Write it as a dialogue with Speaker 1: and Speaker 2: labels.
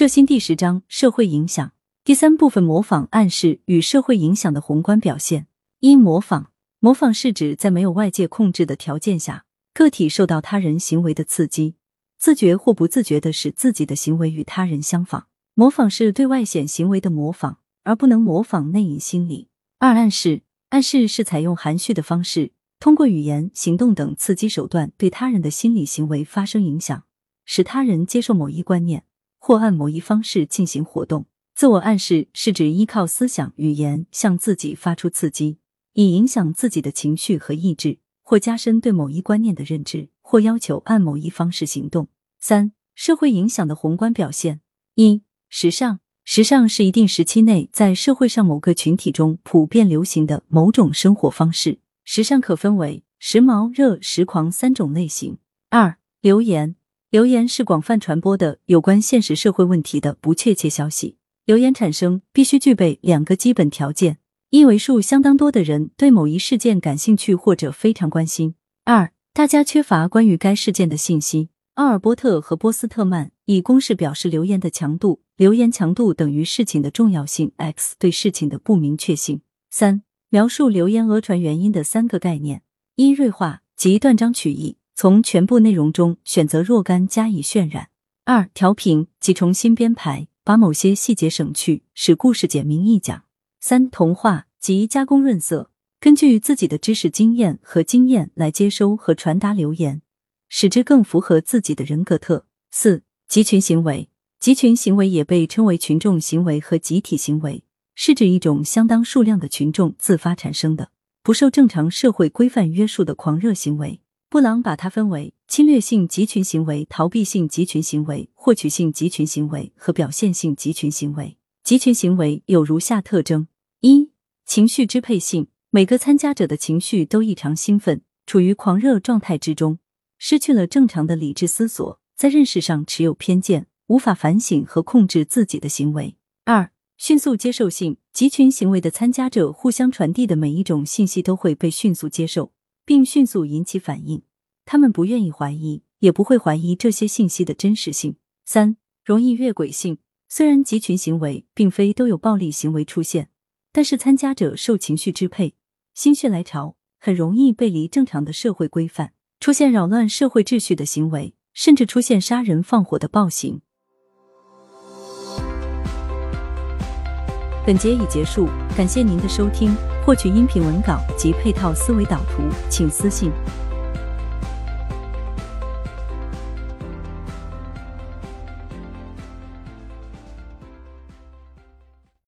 Speaker 1: 摄心第十章社会影响第三部分模仿暗示与社会影响的宏观表现。一、模仿。模仿是指在没有外界控制的条件下，个体受到他人行为的刺激，自觉或不自觉的使自己的行为与他人相仿。模仿是对外显行为的模仿，而不能模仿内隐心理。二、暗示。暗示是采用含蓄的方式，通过语言、行动等刺激手段，对他人的心理行为发生影响，使他人接受某一观念。或按某一方式进行活动，自我暗示是指依靠思想、语言向自己发出刺激，以影响自己的情绪和意志，或加深对某一观念的认知，或要求按某一方式行动。三、社会影响的宏观表现：一、时尚。时尚是一定时期内在社会上某个群体中普遍流行的某种生活方式。时尚可分为时髦、热、时狂三种类型。二、流言。流言是广泛传播的有关现实社会问题的不确切消息。流言产生必须具备两个基本条件：一为数相当多的人对某一事件感兴趣或者非常关心；二大家缺乏关于该事件的信息。奥尔波特和波斯特曼以公式表示流言的强度：流言强度等于事情的重要性 x 对事情的不明确性。三描述流言讹传原因的三个概念：一锐化即断章取义。从全部内容中选择若干加以渲染。二、调频即重新编排，把某些细节省去，使故事简明易讲。三、同化及加工润色，根据自己的知识经验和经验来接收和传达留言，使之更符合自己的人格特。四、集群行为，集群行为也被称为群众行为和集体行为，是指一种相当数量的群众自发产生的、不受正常社会规范约束的狂热行为。布朗把它分为侵略性集群行为、逃避性集群行为、获取性集群行为和表现性集群行为。集群行为有如下特征：一、情绪支配性，每个参加者的情绪都异常兴奋，处于狂热状态之中，失去了正常的理智思索，在认识上持有偏见，无法反省和控制自己的行为。二、迅速接受性，集群行为的参加者互相传递的每一种信息都会被迅速接受。并迅速引起反应，他们不愿意怀疑，也不会怀疑这些信息的真实性。三、容易越轨性。虽然集群行为并非都有暴力行为出现，但是参加者受情绪支配，心血来潮，很容易背离正常的社会规范，出现扰乱社会秩序的行为，甚至出现杀人放火的暴行。本节已结束，感谢您的收听。获取音频文稿及配套思维导图，请私信。